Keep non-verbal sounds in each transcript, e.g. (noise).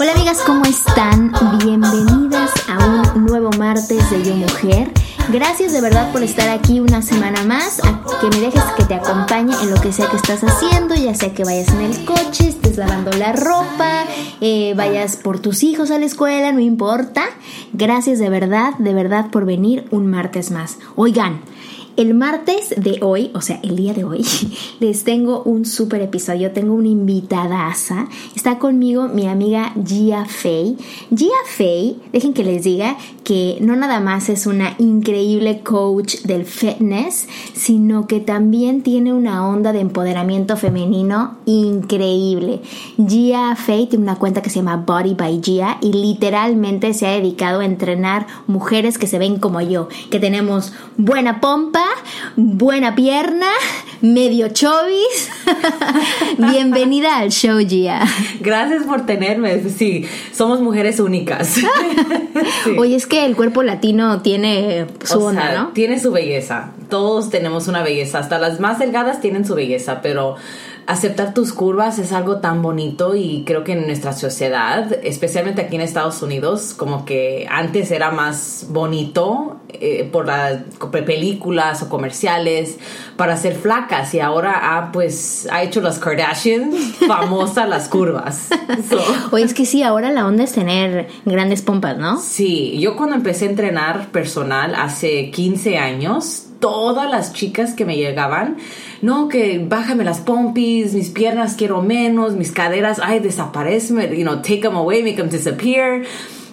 Hola amigas, ¿cómo están? Bienvenidas a un nuevo martes de Yo Mujer. Gracias de verdad por estar aquí una semana más, que me dejes que te acompañe en lo que sea que estás haciendo, ya sea que vayas en el coche, estés lavando la ropa, eh, vayas por tus hijos a la escuela, no importa. Gracias de verdad, de verdad por venir un martes más. Oigan, el martes de hoy, o sea, el día de hoy, (laughs) les tengo un super episodio. Tengo una invitada asa. Está conmigo mi amiga Gia Fei. Gia Fei, dejen que les diga que no nada más es una increíble coach del fitness, sino que también tiene una onda de empoderamiento femenino increíble. Gia Fei tiene una cuenta que se llama Body by Gia y literalmente se ha dedicado a entrenar mujeres que se ven como yo, que tenemos buena pompa, buena pierna, medio chovis. (laughs) Bienvenida al show, Gia. Gracias por tenerme. Sí, somos mujeres únicas. Sí. (laughs) Oye, es que el cuerpo latino tiene su O onda, sea, ¿no? Tiene su belleza. Todos tenemos una belleza. Hasta las más delgadas tienen su belleza, pero aceptar tus curvas es algo tan bonito y creo que en nuestra sociedad, especialmente aquí en Estados Unidos, como que antes era más bonito eh, por las películas o comerciales para ser flacas y ahora ha pues ha hecho las Kardashians (laughs) famosas las curvas. (laughs) So, Oye, es que sí, ahora la onda es tener grandes pompas, ¿no? Sí, yo cuando empecé a entrenar personal hace 15 años, todas las chicas que me llegaban, no, que bájame las pompis, mis piernas quiero menos, mis caderas, ay, desaparecen, you know, take them away, make them disappear.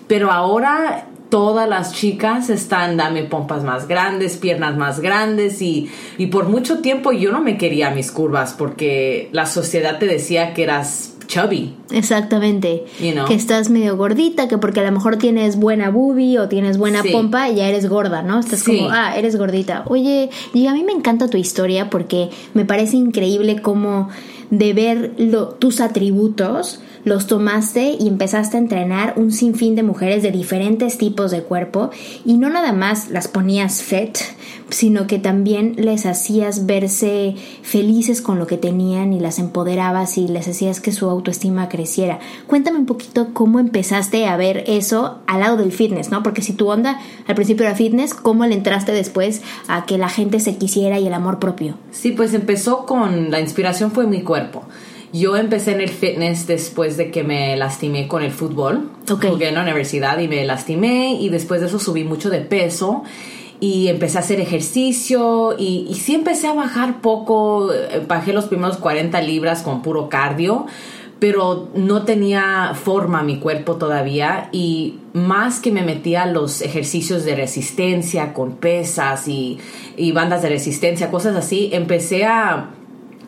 Pero ahora todas las chicas están, dame pompas más grandes, piernas más grandes y, y por mucho tiempo yo no me quería mis curvas porque la sociedad te decía que eras chubby. Exactamente. You know. Que estás medio gordita, que porque a lo mejor tienes buena boobie o tienes buena Sí. pompa, ya eres gorda, ¿no? Estás Sí. como, ah, eres gordita. Oye, y a mí me encanta tu historia porque me parece increíble cómo de ver lo- tus atributos los tomaste y empezaste a entrenar un sinfín de mujeres de diferentes tipos de cuerpo y no nada más las ponías fit, sino que también les hacías verse felices con lo que tenían y las empoderabas y les hacías que su autoestima creciera. Cuéntame un poquito cómo empezaste a ver eso al lado del fitness, ¿no? Porque si tu onda al principio era fitness, ¿cómo le entraste después a que la gente se quisiera y el amor propio? Sí, pues empezó con la inspiración fue mi cuerpo. Yo empecé en el fitness después de que me lastimé con el fútbol. Ok. Jugué en la universidad y me lastimé y después de eso subí mucho de peso y empecé a hacer ejercicio y, y sí empecé a bajar poco. Bajé los primeros 40 libras con puro cardio, pero no tenía forma mi cuerpo todavía y más que me metía a los ejercicios de resistencia con pesas y, y bandas de resistencia, cosas así, empecé a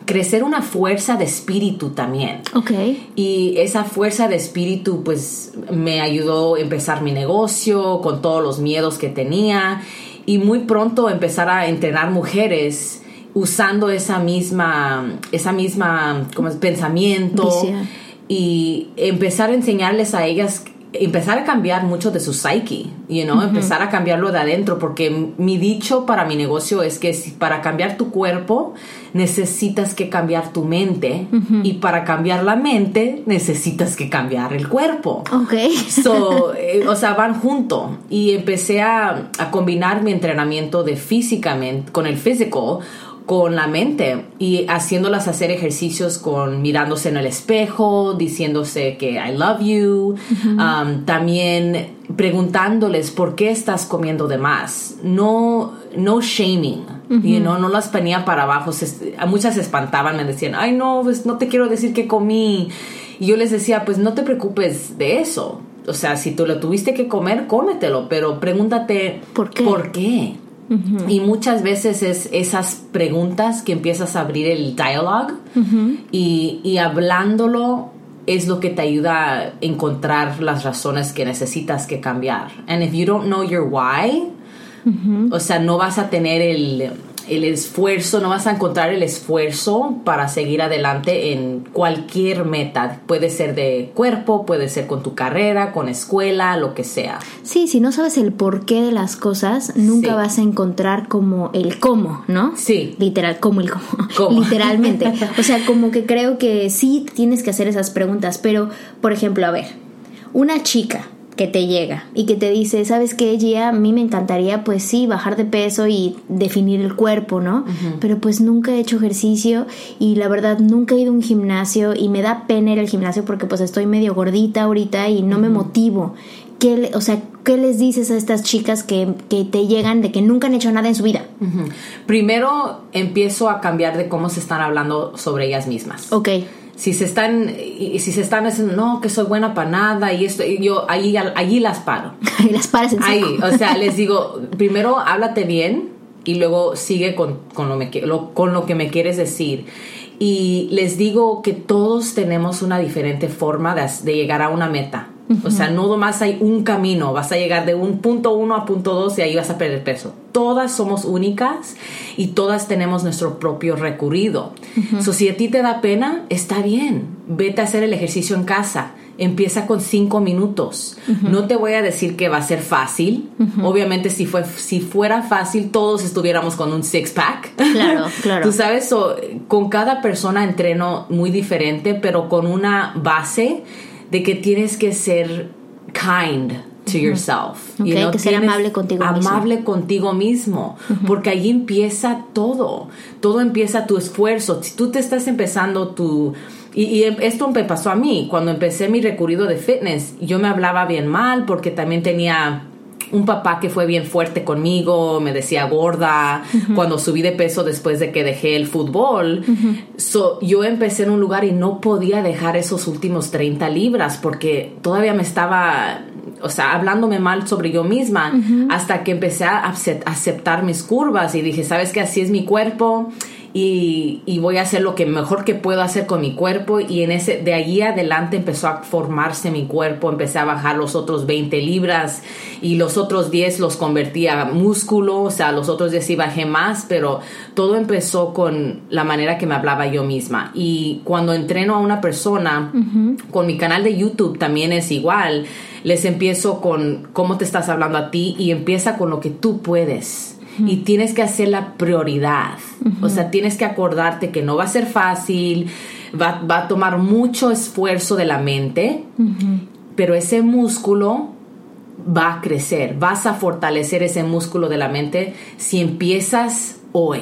crecer una fuerza de espíritu también. Ok. Y esa fuerza de espíritu pues me ayudó a empezar mi negocio con todos los miedos que tenía y muy pronto empezar a entrenar mujeres usando esa misma esa misma como es, pensamiento Visión. y empezar a enseñarles a ellas empezar a cambiar mucho de su psyche, you know, empezar a cambiarlo de adentro, porque mi dicho para mi negocio es que si para cambiar tu cuerpo necesitas que cambiar tu mente y para cambiar la mente necesitas que cambiar el cuerpo. Ok. (laughs) So, eh, o sea, van junto. Y empecé a, a combinar mi entrenamiento de físicamente con el físico con la mente y haciéndolas hacer ejercicios con mirándose en el espejo, diciéndose que I love you, um, también preguntándoles por qué estás comiendo de más, no, no shaming, you know, no las ponía para abajo, se, muchas se espantaban, me decían, ay no, pues no te quiero decir que comí, y yo les decía, pues no te preocupes de eso, o sea, si tú lo tuviste que comer, cómetelo, pero pregúntate ¿Por qué? ¿Por qué? Y muchas veces es esas preguntas que empiezas a abrir el dialogue y, y hablándolo es lo que te ayuda a encontrar las razones que necesitas que cambiar. And if you don't know your why, o sea, no vas a tener el, el esfuerzo, no vas a encontrar el esfuerzo para seguir adelante en cualquier meta. Puede ser de cuerpo, puede ser con tu carrera, con escuela, lo que sea. Sí, si no sabes el porqué de las cosas, nunca Sí. vas a encontrar como el cómo, ¿no? Sí. Literal, como el cómo. (laughs) ¿Cómo? Literalmente. O sea, como que creo que sí tienes que hacer esas preguntas, pero, por ejemplo, a ver, una chica que te llega y que te dice, ¿sabes qué, Gia? A mí me encantaría, pues sí, bajar de peso y definir el cuerpo, ¿no? Pero pues nunca he hecho ejercicio y la verdad nunca he ido a un gimnasio y me da pena ir al gimnasio porque pues estoy medio gordita ahorita y no me motivo. ¿Qué, o sea, ¿qué les dices a estas chicas que, que te llegan de que nunca han hecho nada en su vida? Primero empiezo a cambiar de cómo se están hablando sobre ellas mismas. Ok, Si se están, y si se están diciendo, no, que soy buena para nada y esto, y yo allí, allí las paro. (laughs) y las paras en Ahí, o sea, les (laughs) digo, primero háblate bien y luego sigue con, con, lo, me lo- con lo que me quieres decir. Y les digo que todos tenemos una diferente forma de, de llegar a una meta. O sea, no nomás hay un camino, vas a llegar de un punto uno a punto dos y ahí vas a perder peso. Todas somos únicas y todas tenemos nuestro propio recorrido. So, si a ti te da pena, está bien. Vete a hacer el ejercicio en casa. Empieza con cinco minutos. No te voy a decir que va a ser fácil. Obviamente, si, fue, si fuera fácil, todos estuviéramos con un six pack. Claro, (laughs) claro. Tú sabes, So, con cada persona entreno muy diferente, pero con una base de que tienes que ser kind to yourself. Ok, que ser amable contigo mismo. Amable contigo mismo, porque ahí empieza todo. Todo empieza tu esfuerzo. Si tú te estás empezando tu y, y esto me pasó a mí cuando empecé mi recorrido de fitness. Yo me hablaba bien mal porque también tenía un papá que fue bien fuerte conmigo, me decía gorda cuando subí de peso después de que dejé el fútbol. So, yo empecé en un lugar y no podía dejar esos últimos 30 libras porque todavía me estaba, o sea, hablándome mal sobre yo misma hasta que empecé a acep- aceptar mis curvas y dije, ¿sabes qué? Así es mi cuerpo. Y, y voy a hacer lo que mejor que puedo hacer con mi cuerpo. Y en ese de allí adelante empezó a formarse mi cuerpo empecé a bajar los otros 20 libras y los otros 10 los convertí a músculo o sea los otros 10 sí bajé más pero todo empezó con la manera que me hablaba yo misma. Y cuando entreno a una persona con mi canal de YouTube también es igual. Les empiezo con cómo te estás hablando a ti y empieza con lo que tú puedes y tienes que hacer la prioridad. O sea, tienes que acordarte que no va a ser fácil, va, va a tomar mucho esfuerzo de la mente, pero ese músculo va a crecer, vas a fortalecer ese músculo de la mente si empiezas hoy.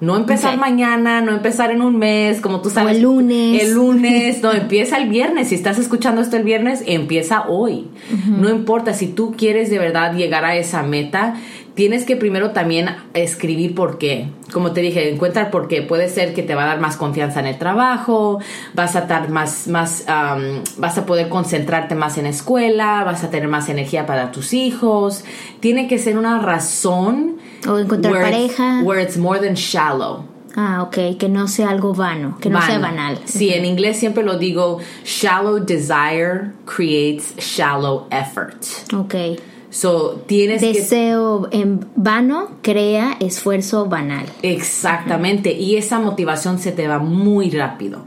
No empezar mañana, no empezar en un mes, como tú sabes. el lunes. El lunes, (laughs) no, empieza el viernes. Si estás escuchando esto el viernes, empieza hoy. No importa, si tú quieres de verdad llegar a esa meta, tienes que primero también escribir por qué. Como te dije, encuentra por qué. Puede ser que te va a dar más confianza en el trabajo, vas a estar más, más, um, vas a poder concentrarte más en la escuela, vas a tener más energía para tus hijos. Tiene que ser una razón. O encontrar where it's- pareja. Where it's more than shallow. Ah, ok, que no sea algo vano, que no sea Vano. banal. Sí, en inglés siempre lo digo, shallow desire creates shallow effort. Ok. So, tienes que... Deseo en vano crea esfuerzo banal. Exactamente, y esa motivación se te va muy rápido.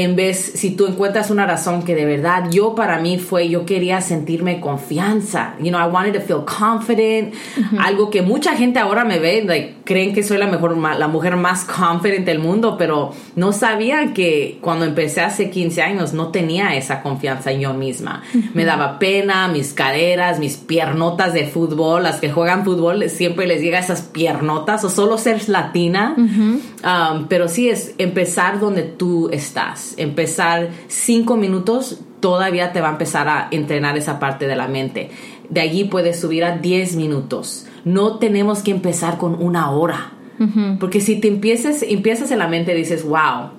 En vez, si tú encuentras una razón que de verdad yo para mí fue, yo quería sentirme confianza, you know, I wanted to feel confident, algo que mucha gente ahora me ve, like, creen que soy la mejor, la mujer más confident del mundo, pero no sabía que cuando empecé hace 15 años no tenía esa confianza en yo misma. Me daba pena, mis caderas, mis piernotas de fútbol, las que juegan fútbol siempre les llega esas piernotas o solo ser latina, um, pero sí es empezar donde tú estás empezar cinco minutos, todavía te va a empezar a entrenar esa parte de la mente. De allí puedes subir a 10 minutos. No tenemos que empezar con una hora. Porque si te empiezas, empiezas en la mente y dices, wow,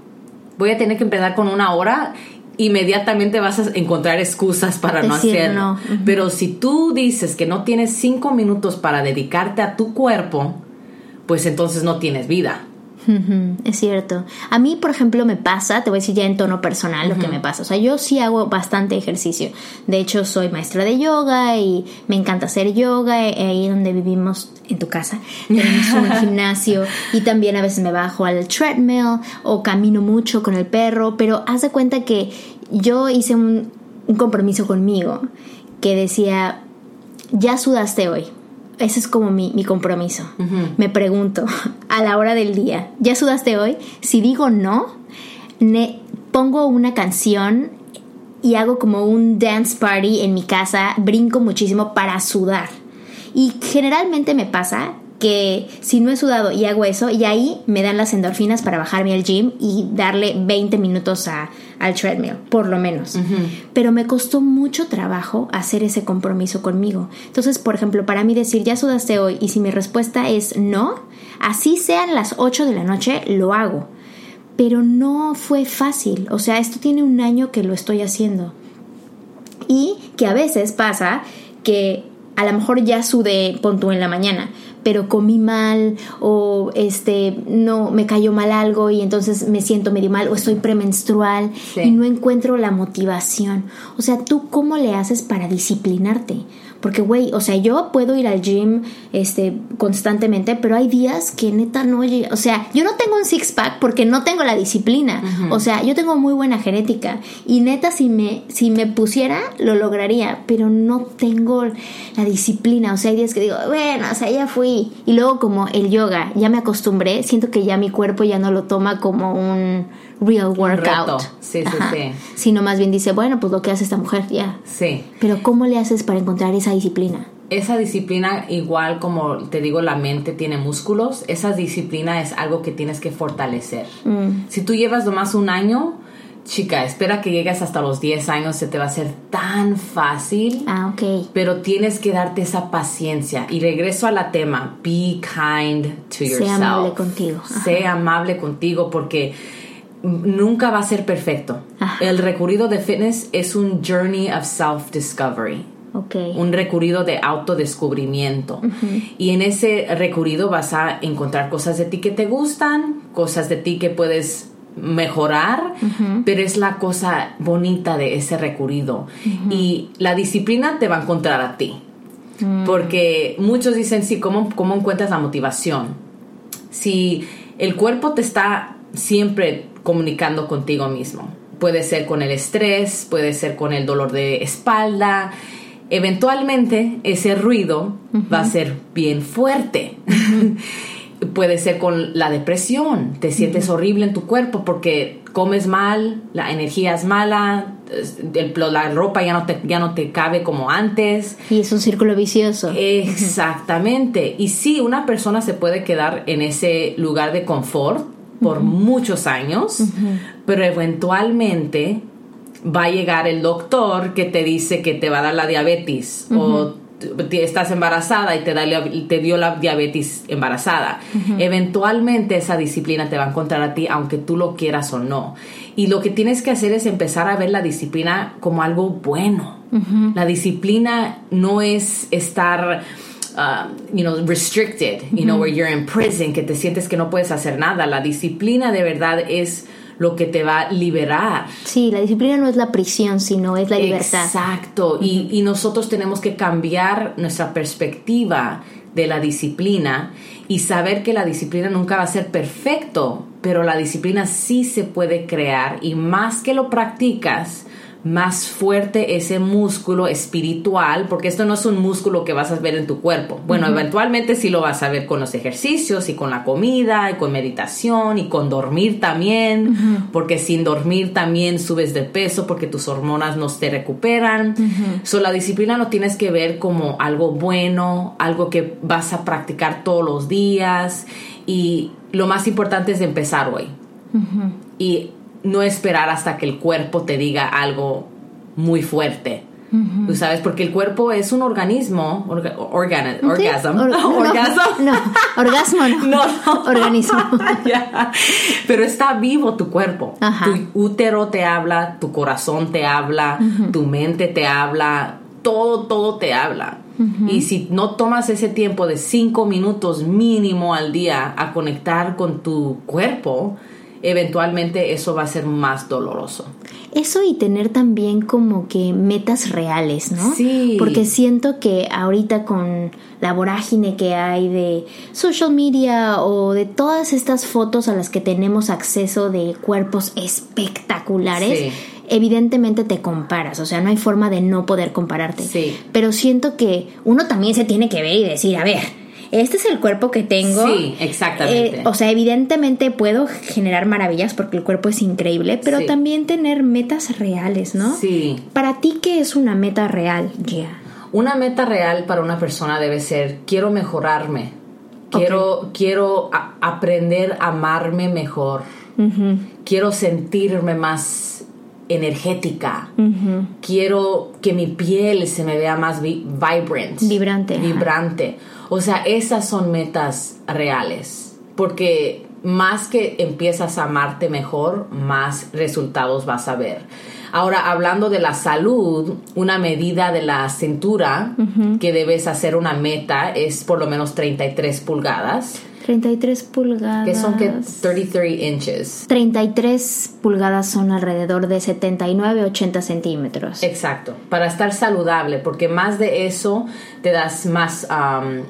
voy a tener que empezar con una hora, inmediatamente vas a encontrar excusas para no hacerlo. Pero si tú dices que no tienes cinco minutos para dedicarte a tu cuerpo, pues entonces no tienes vida. Es cierto. A mí, por ejemplo, me pasa, te voy a decir ya en tono personal lo que me pasa. O sea, yo sí hago bastante ejercicio. De hecho, soy maestra de yoga y me encanta hacer yoga. Eh, ahí donde vivimos, en tu casa, tenemos un (laughs) gimnasio y también a veces me bajo al treadmill o camino mucho con el perro. Pero haz de cuenta que yo hice un, un compromiso conmigo que decía, ya sudaste hoy ese es como mi, compromiso. Me pregunto (laughs) a la hora del día, ¿ya sudaste hoy? Si digo no, pongo una canción y hago como un dance party en mi casa, brinco muchísimo para sudar. Y generalmente me pasa que si no he sudado y hago eso, y ahí me dan las endorfinas para bajarme al gym y darle 20 minutos a, al treadmill, por lo menos. Pero me costó mucho trabajo hacer ese compromiso conmigo. Entonces, por ejemplo, para mí decir, ya sudaste hoy, y si mi respuesta es no, así sean las 8 de la noche, lo hago. Pero no fue fácil. O sea, esto tiene un año que lo estoy haciendo. Y que a veces pasa que a lo mejor ya sudé, pon en la mañana, pero comí mal o este no me cayó mal algo y entonces me siento medio mal o estoy premenstrual y no encuentro la motivación. O sea, ¿tú cómo le haces para disciplinarte? Porque, güey, o sea, yo puedo ir al gym este, constantemente, pero hay días que neta no O sea, yo no tengo un six-pack porque no tengo la disciplina. O sea, yo tengo muy buena genética. Y neta, si me, si me pusiera, lo lograría. Pero no tengo la disciplina. O sea, hay días que digo, bueno, o sea, ya fui. Y luego, como el yoga, ya me acostumbré. Siento que ya mi cuerpo ya no lo toma como un real workout. Sí, sí, sí. Sino más bien dice, bueno, pues lo que hace esta mujer, ya. Sí. Pero ¿cómo le haces para encontrar esa disciplina? Esa disciplina, igual como te digo, la mente tiene músculos, esa disciplina es algo que tienes que fortalecer. Mm. Si tú llevas nomás un año, chica, espera que llegues hasta los 10 años, se te va a hacer tan fácil. Ah, ok. Pero tienes que darte esa paciencia. Y regreso a la tema, be kind to yourself. Sé amable contigo. Sé amable contigo porque nunca va a ser perfecto. El recorrido de fitness es un journey of self-discovery. Okay. Un recorrido de autodescubrimiento. Y en ese recorrido vas a encontrar cosas de ti que te gustan, cosas de ti que puedes mejorar, pero es la cosa bonita de ese recorrido. Y la disciplina te va a encontrar a ti. Mm. Porque muchos dicen, sí, ¿cómo, ¿cómo encuentras la motivación? Si el cuerpo te está siempre comunicando contigo mismo. Puede ser con el estrés, puede ser con el dolor de espalda. Eventualmente ese ruido va a ser bien fuerte. (laughs) puede ser con la depresión. Te sientes horrible en tu cuerpo porque comes mal, la energía es mala, la ropa ya no, te, ya no te cabe como antes. Y es un círculo vicioso. Exactamente. Y sí, una persona se puede quedar en ese lugar de confort por muchos años, pero eventualmente va a llegar el doctor que te dice que te va a dar la diabetes o estás embarazada y te, da, te dio la diabetes embarazada. Eventualmente esa disciplina te va a encontrar a ti aunque tú lo quieras o no. Y lo que tienes que hacer es empezar a ver la disciplina como algo bueno. La disciplina no es estar Um, you know, restricted, you know, where you're in prison, que te sientes que no puedes hacer nada. La disciplina de verdad es lo que te va a liberar. Sí, la disciplina no es la prisión, sino es la libertad. Exacto, y, y nosotros tenemos que cambiar nuestra perspectiva de la disciplina y saber que la disciplina nunca va a ser perfecto, pero la disciplina sí se puede crear y más que lo practicas, más fuerte ese músculo espiritual, porque esto no es un músculo que vas a ver en tu cuerpo. Bueno, eventualmente sí lo vas a ver con los ejercicios y con la comida y con meditación y con dormir también, porque sin dormir también subes de peso porque tus hormonas no se recuperan. So, la disciplina no tienes que ver como algo bueno, algo que vas a practicar todos los días y lo más importante es empezar hoy. Y no esperar hasta que el cuerpo te diga algo muy fuerte. Tú sabes, porque el cuerpo es un organismo, (laughs) orgasmo, no, orgasmo. no, no, organismo. (laughs) Pero está vivo tu cuerpo. Tu útero te habla, tu corazón te habla, tu mente te habla, todo, todo te habla. Y si no tomas ese tiempo de cinco minutos mínimo al día a conectar con tu cuerpo, eventualmente eso va a ser más doloroso. Eso y tener también como que metas reales, ¿no? Sí. Porque siento que ahorita con la vorágine que hay de social media o de todas estas fotos a las que tenemos acceso de cuerpos espectaculares, evidentemente te comparas, o sea, no hay forma de no poder compararte. Sí. Pero siento que uno también se tiene que ver y decir, a ver, este es el cuerpo que tengo. Sí, exactamente. Eh, o sea, evidentemente puedo generar maravillas porque el cuerpo es increíble, pero también tener metas reales, ¿no? Sí. Para ti, ¿qué es una meta real, Gia? Una meta real para una persona debe ser, quiero mejorarme, quiero, quiero aprender a amarme mejor, quiero sentirme más energética. Quiero que mi piel se me vea más vibrant. Vibrante. Vibrante. O sea, esas son metas reales. Porque más que empiezas a amarte mejor, más resultados vas a ver. Ahora, hablando de la salud, una medida de la cintura que debes hacer una meta es por lo menos 33 pulgadas. 33 pulgadas. Que son que 33 inches. 33 pulgadas son alrededor de 79, 80 centímetros. Exacto, para estar saludable, porque más de eso te das más... Um,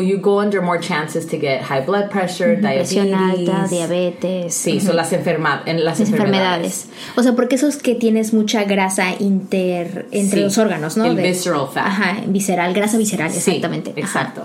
you go under more chances to get high blood pressure, diabetes. Presión alta, diabetes. Sí, son las, enferma en las, enfermedades. O sea, porque eso es que tienes mucha grasa inter entre los órganos, ¿no? El visceral fat. Ajá, visceral, grasa visceral, exactamente. Exacto.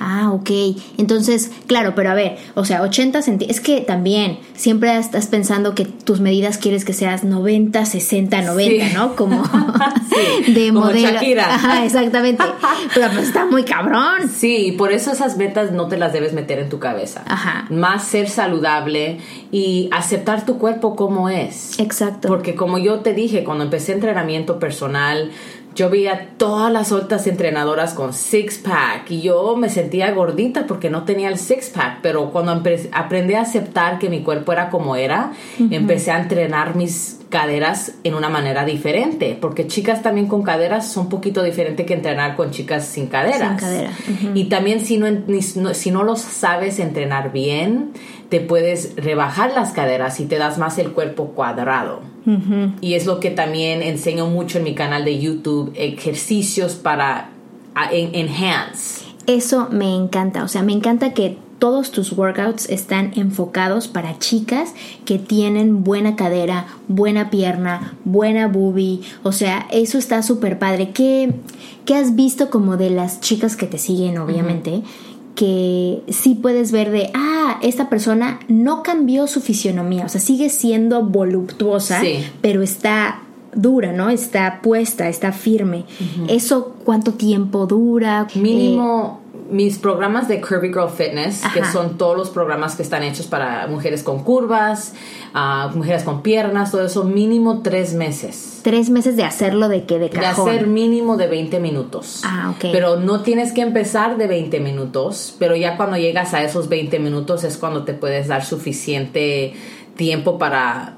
Ah, ok. Entonces, claro, pero a ver, o sea, 80 centímetros. Es que también siempre estás pensando que tus medidas quieres que seas 90, 60, 90, ¿no? Como (laughs) de Como modelo. Shakira. Ajá, exactamente. Pero pues está muy cabrón. Sí, por eso esas metas no te las debes meter en tu cabeza. Ajá. Más ser saludable y aceptar tu cuerpo como es. Exacto. Porque como yo te dije, cuando empecé entrenamiento personal, yo veía todas las otras entrenadoras con six pack y yo me sentía gordita porque no tenía el six pack, pero cuando aprendí a aceptar que mi cuerpo era como era, empecé a entrenar mis caderas en una manera diferente, porque chicas también con caderas son un poquito diferente que entrenar con chicas sin caderas. Sin cadera, Y también si no- si no los sabes entrenar bien, te puedes rebajar las caderas y te das más el cuerpo cuadrado. Y es lo que también enseño mucho en mi canal de YouTube, ejercicios para enhance. Eso me encanta, o sea, me encanta que todos tus workouts están enfocados para chicas que tienen buena cadera, buena pierna, buena boobie, o sea, eso está súper padre. ¿Qué, ¿Qué has visto como de las chicas que te siguen, obviamente? Que sí puedes ver de, ah, esta persona no cambió su fisionomía, o sea, sigue siendo voluptuosa, Sí. pero está dura, ¿no? Está puesta, está firme. ¿Eso cuánto tiempo dura? Eh, Mínimo mis programas de Curvy Girl Fitness, que son todos los programas que están hechos para mujeres con curvas, ah, mujeres con piernas, todo eso, mínimo tres meses. Tres meses de hacerlo de que de De cajón. hacer mínimo de 20 minutos. Ah, ok. Pero no tienes que empezar de 20 minutos, pero ya cuando llegas a esos 20 minutos es cuando te puedes dar suficiente tiempo para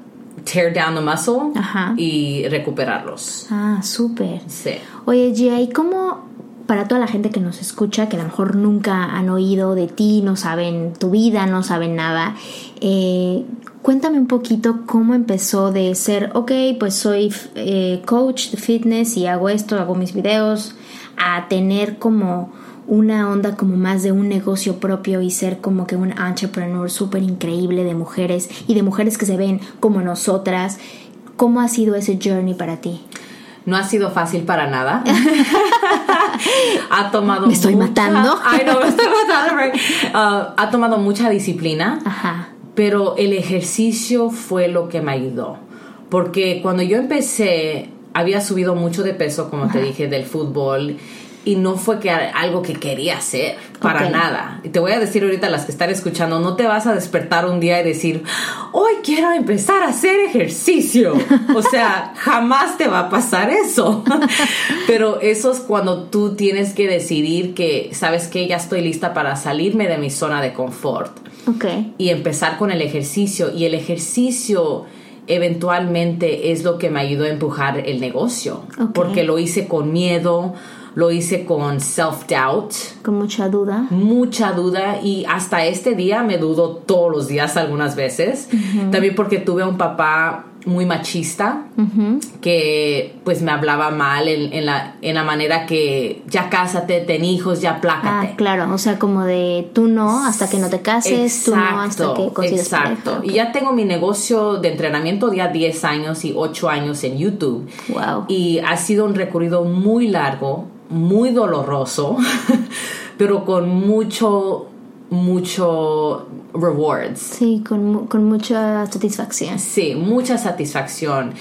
tear down the muscle Ajá. y recuperarlos. Ah, súper. Sí. Oye, Gia, ¿y cómo para toda la gente que nos escucha, que a lo mejor nunca han oído de ti, no saben tu vida, no saben nada, eh, cuéntame un poquito cómo empezó de ser, ok, pues soy eh, coach de fitness y hago esto, hago mis videos, a tener como una onda como más de un negocio propio y ser como que un entrepreneur súper increíble de mujeres y de mujeres que se ven como nosotras. ¿Cómo ha sido ese journey para ti? No ha sido fácil para nada. (laughs) ha tomado ¿Me estoy mucha- matando? (laughs) Ay, no, me estoy matando. right. Ah, ha tomado mucha disciplina. Ajá. pero el ejercicio fue lo que me ayudó. Porque cuando yo empecé, había subido mucho de peso, como te dije, del fútbol. Y no fue que algo que quería hacer, para nada. Y te voy a decir ahorita a las que están escuchando, no te vas a despertar un día y decir, hoy quiero empezar a hacer ejercicio. O sea, (laughs) jamás te va a pasar eso. (laughs) Pero eso es cuando tú tienes que decidir que, sabes que ya estoy lista para salirme de mi zona de confort Ok. y empezar con el ejercicio. Y el ejercicio eventualmente es lo que me ayudó a empujar el negocio. Porque lo hice con miedo, lo hice con self-doubt, Con mucha duda. mucha duda y hasta este día me dudo todos los días algunas veces. También porque tuve un papá muy machista que pues me hablaba mal en, en la, en la manera que ya cásate, ten hijos, ya plácate. Ah, claro, o sea, como de tú no hasta que no te cases, tú no hasta que consigas exacto. pareja. Y ya tengo mi negocio de entrenamiento ya 10 años y 8 años en YouTube. Wow. Y ha sido un recorrido muy largo, muy doloroso, (laughs) pero con mucho, mucho rewards. Sí, con, con mucha satisfacción. Sí, mucha satisfacción.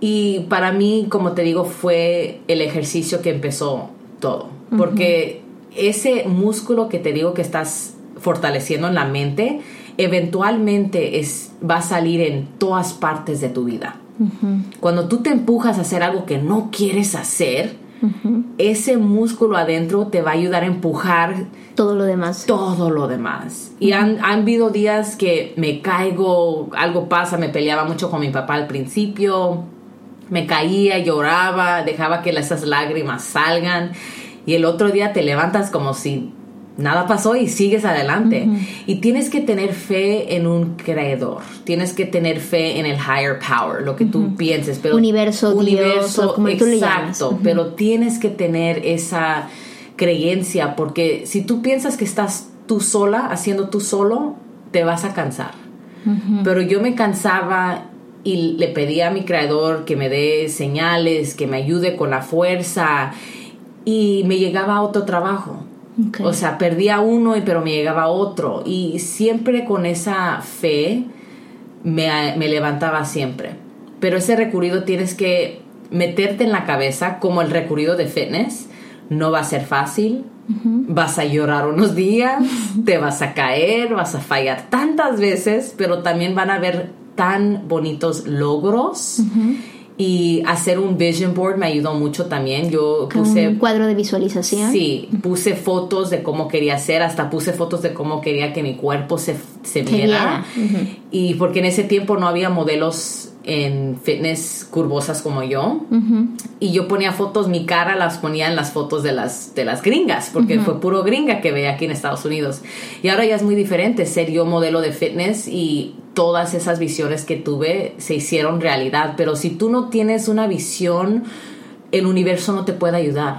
Y para mí, como te digo, fue el ejercicio que empezó todo. Porque ese músculo que te digo que estás fortaleciendo en la mente, eventualmente es, va a salir en todas partes de tu vida. Cuando tú te empujas a hacer algo que no quieres hacer, ese músculo adentro te va a ayudar a empujar Todo lo demás. todo lo demás. Y han, han habido días que me caigo, algo pasa, me peleaba mucho con mi papá al principio, me caía, lloraba, dejaba que esas lágrimas salgan y el otro día te levantas como si nada pasó y sigues adelante. Y tienes que tener fe en un creador, tienes que tener fe en el higher power, lo que tú pienses. Pero Universo, Dios, o como tú le llames. exacto, pero tienes que tener esa creencia porque si tú piensas que estás tú sola haciendo tú solo te vas a cansar pero yo me cansaba y le pedía a mi creador que me dé señales que me ayude con la fuerza y me llegaba otro trabajo Ok. o sea perdía uno y pero me llegaba otro y siempre con esa fe me, me levantaba siempre. Pero ese recurrido tienes que meterte en la cabeza como el recurrido de fitness. No va a ser fácil. Vas a llorar unos días, (laughs) te vas a caer, vas a fallar tantas veces, pero también van a haber tan bonitos logros. Y hacer un vision board me ayudó mucho también. Yo puse un cuadro de visualización. Sí, puse fotos de cómo quería ser, hasta puse fotos de cómo quería que mi cuerpo se, se viera, Y porque en ese tiempo no había modelos en fitness curvosas como yo. Y yo ponía fotos, mi cara las ponía en las fotos de las, de las gringas, porque fue puro gringa que veía aquí en Estados Unidos. Y ahora ya es muy diferente ser yo modelo de fitness y todas esas visiones que tuve se hicieron realidad. Pero si tú no tienes una visión, el universo no te puede ayudar.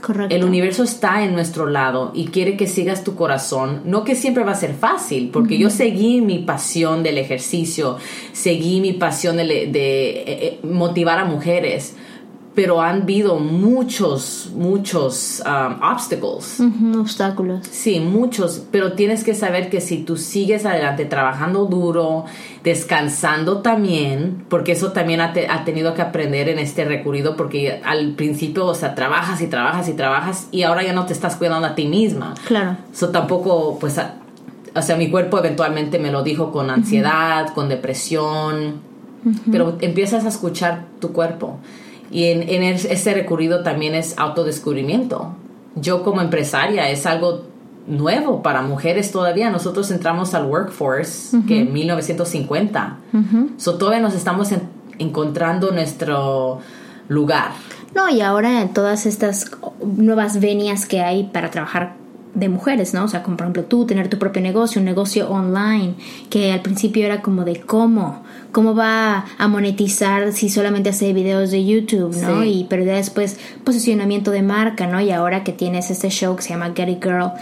Correcto. El universo está en nuestro lado y quiere que sigas tu corazón. No que siempre va a ser fácil, porque yo seguí mi pasión del ejercicio, seguí mi pasión de, de, eh, eh, motivar a mujeres, pero han habido muchos, muchos um, obstacles. Obstáculos. Sí, muchos, pero tienes que saber que si tú sigues adelante trabajando duro, descansando también, porque eso también ha, te- ha tenido que aprender en este recorrido, porque al principio, o sea, trabajas y trabajas y trabajas y ahora ya no te estás cuidando a ti misma. Claro. Eso tampoco, pues, a- o sea, mi cuerpo eventualmente me lo dijo con ansiedad, con depresión, pero empiezas a escuchar tu cuerpo. Y en, en es- ese recorrido también es autodescubrimiento. Yo como empresaria es algo nuevo para mujeres todavía. Nosotros entramos al workforce que en 1950. So, todavía nos estamos en- encontrando nuestro lugar. No, y ahora en todas estas nuevas venias que hay para trabajar de mujeres, ¿no? O sea, como por ejemplo tú, tener tu propio negocio, un negocio online, que al principio era como de cómo, cómo va a monetizar si solamente hace videos de YouTube, ¿no? Sí. Y pero ya después posicionamiento de marca, ¿no? Y ahora que tienes este show que se llama Get It Girl,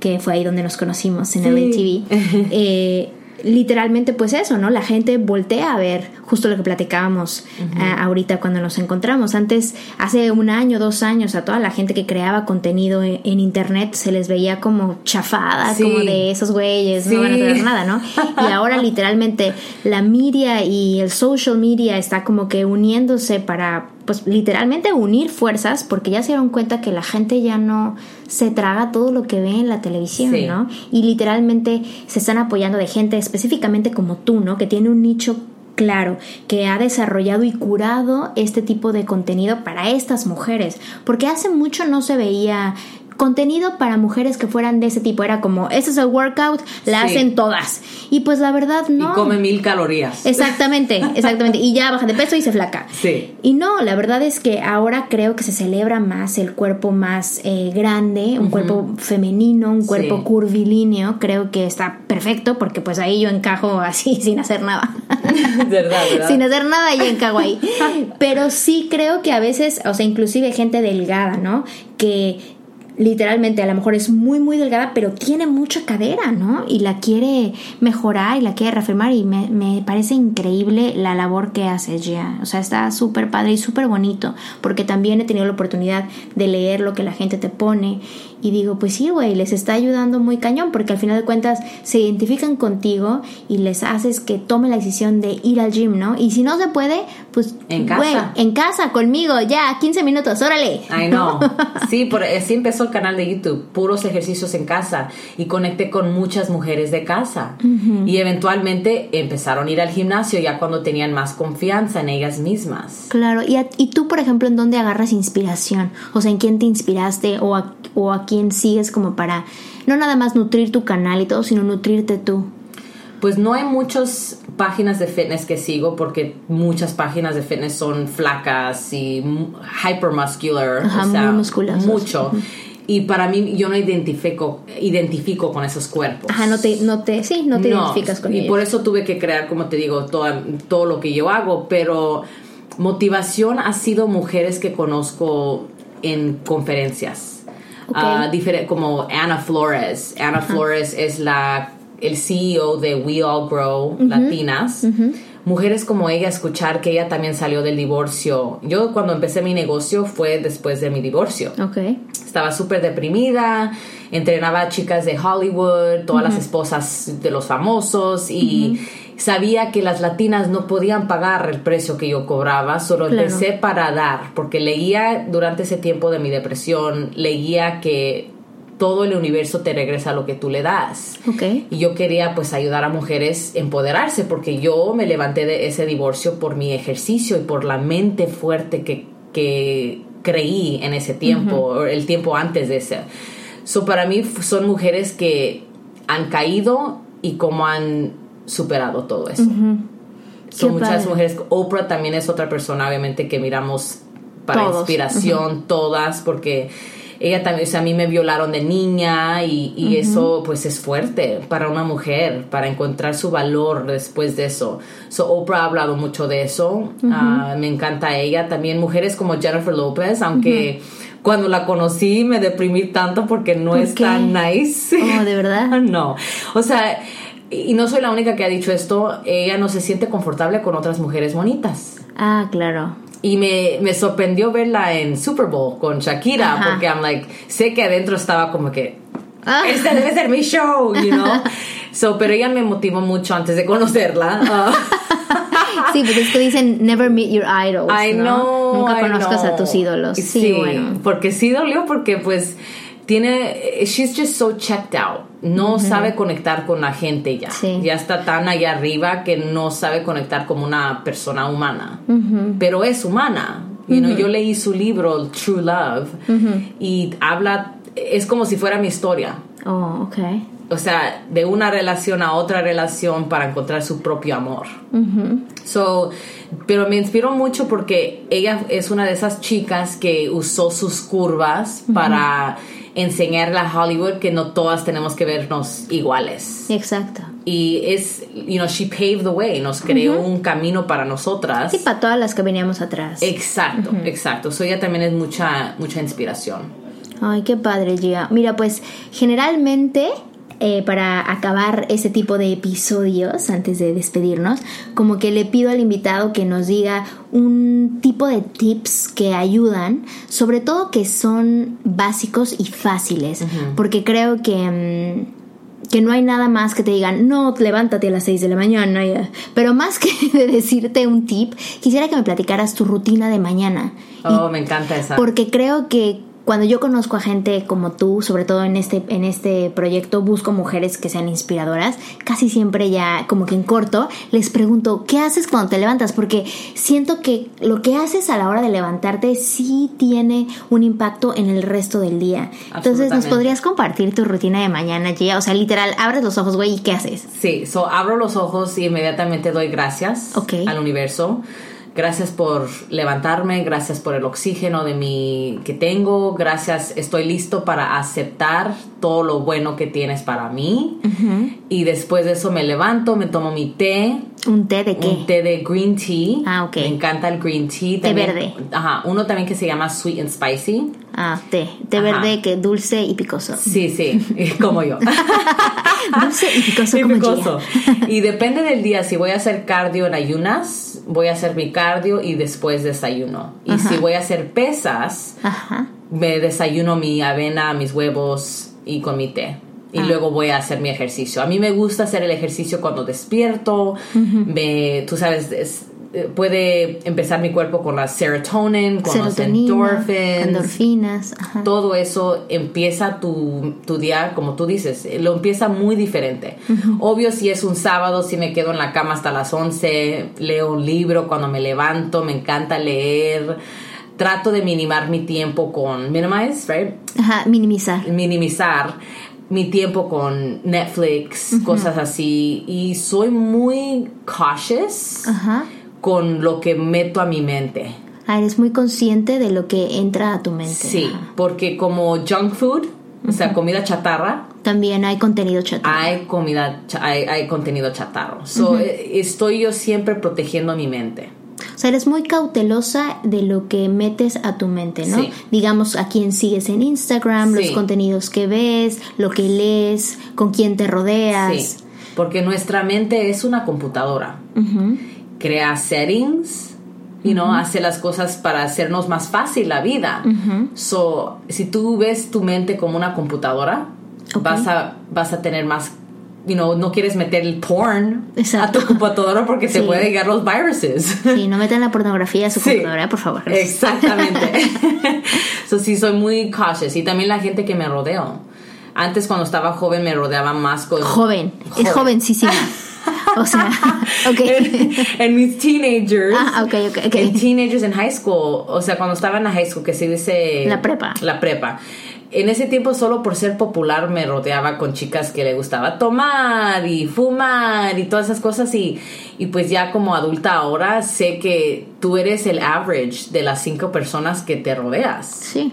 que fue ahí donde nos conocimos en Sí. TV, (laughs) eh, literalmente pues eso, ¿no? La gente voltea a ver justo lo que platicábamos ah, ahorita cuando nos encontramos. Antes, hace un año, dos años, a toda la gente que creaba contenido en, en internet se les veía como chafada, Sí. como de esos güeyes, Sí. no van a tener nada, ¿no? (laughs) Y ahora literalmente la media y el social media está como que uniéndose para pues literalmente unir fuerzas porque ya se dieron cuenta que la gente ya no se traga todo lo que ve en la televisión, Sí. ¿no? Y literalmente se están apoyando de gente específicamente como tú, ¿no? Que tiene un nicho claro, que ha desarrollado y curado este tipo de contenido para estas mujeres, porque hace mucho no se veía contenido para mujeres que fueran de ese tipo, era como, este es el workout, la Sí. hacen todas. Y pues la verdad no. Y come mil calorías. Exactamente, (laughs) exactamente. Y ya baja de peso y se flaca. Sí. Y no, la verdad es que ahora creo que se celebra más el cuerpo más eh, grande, un cuerpo femenino, un cuerpo Sí. curvilíneo. Creo que está perfecto porque pues ahí yo encajo así (laughs) sin hacer nada. (laughs) ¿Verdad, verdad? Sin hacer nada yo encajo ahí. Pero sí creo que a veces, o sea, inclusive gente delgada, ¿no? Que literalmente a lo mejor es muy muy delgada pero tiene mucha cadera no y la quiere mejorar y la quiere reafirmar y me, me parece increíble la labor que hace Gia. O sea está súper padre y súper bonito porque también he tenido la oportunidad de leer lo que la gente te pone y digo pues sí güey les está ayudando muy cañón porque al final de cuentas se identifican contigo y les haces que tomen la decisión de ir al gym no y si no se puede pues En güey, casa. en casa conmigo ya 15 minutos órale Ay, no. (laughs) Sí, por, así empezó el canal de YouTube, puros ejercicios en casa y conecté con muchas mujeres de casa. Y eventualmente empezaron a ir al gimnasio ya cuando tenían más confianza en ellas mismas. Claro, ¿Y, a- y tú, por ejemplo, en dónde agarras inspiración? O sea, ¿en quién te inspiraste o a, o a quién sigues como para no nada más nutrir tu canal y todo, sino nutrirte tú? Pues no hay muchas páginas de fitness que sigo porque muchas páginas de fitness son flacas y mu- hypermuscular, Ajá, o sea, mucho. Y para mí yo no identifico identifico con esos cuerpos. Ajá, no te, no te, sí, no te identificas con y ellos. por eso tuve que crear, como te digo, toda- todo lo que yo hago, pero motivación ha sido mujeres que conozco en conferencias. Ok. Ah, difere- como Ana Flores. Ana Flores es la el CEO de We All Grow Latinas. Mujeres como ella, escuchar que ella también salió del divorcio. Yo cuando empecé mi negocio fue después de mi divorcio. Ok. Estaba súper deprimida, entrenaba a chicas de Hollywood, todas las esposas de los famosos y sabía que las latinas no podían pagar el precio que yo cobraba, solo Claro. empecé para dar, porque leía durante ese tiempo de mi depresión, leía que todo el universo te regresa lo que tú le das. Ok. Y yo quería pues ayudar a mujeres a empoderarse porque yo me levanté de ese divorcio por mi ejercicio y por la mente fuerte que, que creí en ese tiempo, o el tiempo antes de ese. So para mí son mujeres que han caído y cómo han superado todo eso. Son muchas padre. mujeres. Oprah también es otra persona, obviamente, que miramos para Todos. inspiración, todas, porque ella también, o sea, a mí me violaron de niña y, y eso pues es fuerte para una mujer, para encontrar su valor después de eso. So, Oprah ha hablado mucho de eso, Ah, me encanta ella. También mujeres como Jennifer Lopez, aunque cuando la conocí me deprimí tanto porque no ¿Por es qué? tan nice. Oh, ¿de verdad? (laughs) no. O sea, y no soy la única que ha dicho esto, ella no se siente confortable con otras mujeres bonitas. Ah, claro. y me, me sorprendió verla en Super Bowl con Shakira, Ajá. porque I'm like, sé que adentro estaba como que, Ah. este debe ser mi show, you know. (laughs) So, pero ella me motivó mucho antes de conocerla. (laughs) Ah. Sí, pues es que dicen never meet your idols. I ¿no? know. Nunca I conozcas a tus ídolos. Sí, bueno. Porque sí dolió porque pues tiene she's just so checked out. No sabe conectar con la gente ya. Sí. Ya está tan allá arriba que no sabe conectar como una persona humana. Pero es humana. You know, yo leí su libro True Love y habla es como si fuera mi historia. Oh, ok. O sea, de una relación a otra relación para encontrar su propio amor. So, pero me inspiró mucho porque ella es una de esas chicas que usó sus curvas para enseñarle a Hollywood que no todas tenemos que vernos iguales. Exacto. Y es, you know, she paved the way, nos creó un camino para nosotras. Sí, para todas las que veníamos atrás. Exacto, exacto. So ella también es mucha, mucha inspiración. Ay, qué padre, Gia. Mira, pues generalmente eh, para acabar ese tipo de episodios, antes de despedirnos, como que le pido al invitado que nos diga un tipo de tips que ayudan, sobre todo que son básicos y fáciles, porque creo que... mm, que no hay nada más que te digan, no, levántate a las 6 de la mañana. ya". Pero más que (laughs) de decirte un tip, quisiera que me platicaras tu rutina de mañana. Y Oh, me encanta esa. porque creo que cuando yo conozco a gente como tú, sobre todo en este, en este proyecto, busco mujeres que sean inspiradoras, casi siempre ya como que en corto les pregunto, ¿qué haces cuando te levantas? Porque siento que lo que haces a la hora de levantarte sí tiene un impacto en el resto del día. Entonces, ¿nos podrías compartir tu rutina de mañana, Gia? O sea, literal, abres los ojos, güey, ¿y qué haces? Sí, so abro los ojos y inmediatamente doy gracias al universo. Gracias por levantarme, gracias por el oxígeno de mi que tengo, gracias, estoy listo para aceptar todo lo bueno que tienes para mí. Y después de eso me levanto, me tomo mi té, ¿Un té de qué? un té de green tea. Ah, ok. Me encanta el green tea. Té verde. Ajá, uno también que se llama sweet and spicy. Ah, té. Té Ajá. verde que dulce y picoso. Sí, sí, (laughs) como yo. (laughs) Dulce y picoso Y como picoso. (laughs) Y depende del día, si voy a hacer cardio en ayunas, voy a hacer mi cardio y después desayuno. Y si voy a hacer pesas, Ajá. me desayuno mi avena, mis huevos y con mi té. Y luego voy a hacer mi ejercicio. A mí me gusta hacer el ejercicio cuando despierto. me, tú sabes, es- eh, puede empezar mi cuerpo con la serotonin, con los Serotonina, endorphins endorfinas. Ajá. todo eso empieza tu, tu día, como tú dices, eh, lo empieza muy diferente. Obvio, si es un sábado, si me quedo en la cama hasta las 11, leo un libro cuando me levanto, me encanta leer. Trato de minimar mi tiempo con minimize, right? Ajá, minimizar. minimizar mi tiempo con Netflix, cosas así. Y soy muy cautious Ajá. con lo que meto a mi mente. Ah, eres muy consciente de lo que entra a tu mente. Sí, Ajá. porque como junk food, o sea, comida chatarra, También hay contenido chatarra. hay comida, hay, hay contenido chatarro. So, eh, estoy yo siempre protegiendo mi mente. O sea, eres muy cautelosa de lo que metes a tu mente, ¿no? Sí. Digamos, a quién sigues en Instagram, los contenidos que ves, lo que lees, con quién te rodeas. Sí, porque nuestra mente es una computadora. Crea settings, you know, hace las cosas para hacernos más fácil la vida. So, si tú ves tu mente como una computadora, Ok. vas, a, vas a tener más, you know, no quieres meter el porn Exacto. a tu computadora porque te Sí. puede llegar los viruses. Sí, no metan la pornografía a su Sí. computadora, por favor. Exactamente. (laughs) so, sí, soy muy cautious. Y también la gente que me rodeo. Antes, cuando estaba joven, me rodeaba más con. Joven, es Joven. jovencísima. O sea, (laughs) ok. en, en mis teenagers. Ah, ok, ok, ok. En teenagers en high school. O sea, cuando estaba en la high school, que se dice. La prepa. La prepa. En ese tiempo, solo por ser popular, me rodeaba con chicas que le gustaba tomar y fumar y todas esas cosas. Y, y pues ya como adulta ahora, sé que tú eres el average de las cinco personas que te rodeas. Sí.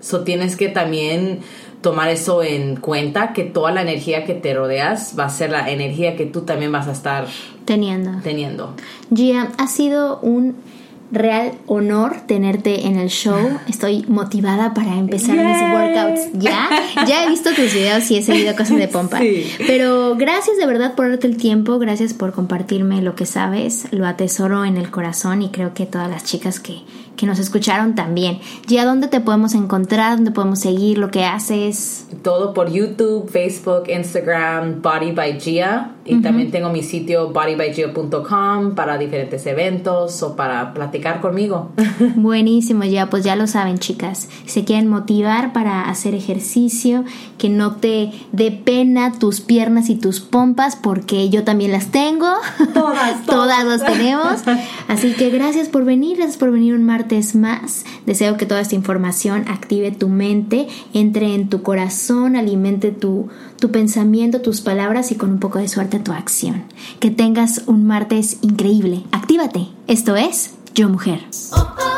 So tienes que también tomar eso en cuenta, que toda la energía que te rodeas va a ser la energía que tú también vas a estar Teniendo. teniendo. Gia, ha sido un real honor tenerte en el show. Estoy motivada para empezar mis workouts ya. Ya he visto tus videos y he seguido cosas de pompa. Pero gracias de verdad por darte el tiempo, gracias por compartirme lo que sabes. Lo atesoro en el corazón y creo que todas las chicas que, que nos escucharon también. ¿Ya dónde te podemos encontrar? ¿Dónde podemos seguir lo que haces? Todo por YouTube, Facebook, Instagram, Body by Gia. Y también tengo mi sitio bodybygia.com para diferentes eventos o para platicar conmigo. (laughs) Buenísimo, ya pues ya lo saben chicas. Si se quieren motivar para hacer ejercicio, que no te dé pena tus piernas y tus pompas porque yo también las tengo. Todas, (laughs) todas las tenemos. (laughs) Así que gracias por venir, gracias por venir un martes más. Deseo que toda esta información active tu mente, entre en tu corazón, alimente tu, tu pensamiento, tus palabras y con un poco de suerte tu acción. Que tengas un martes increíble. Actívate. Esto es Yo Mujer. Mom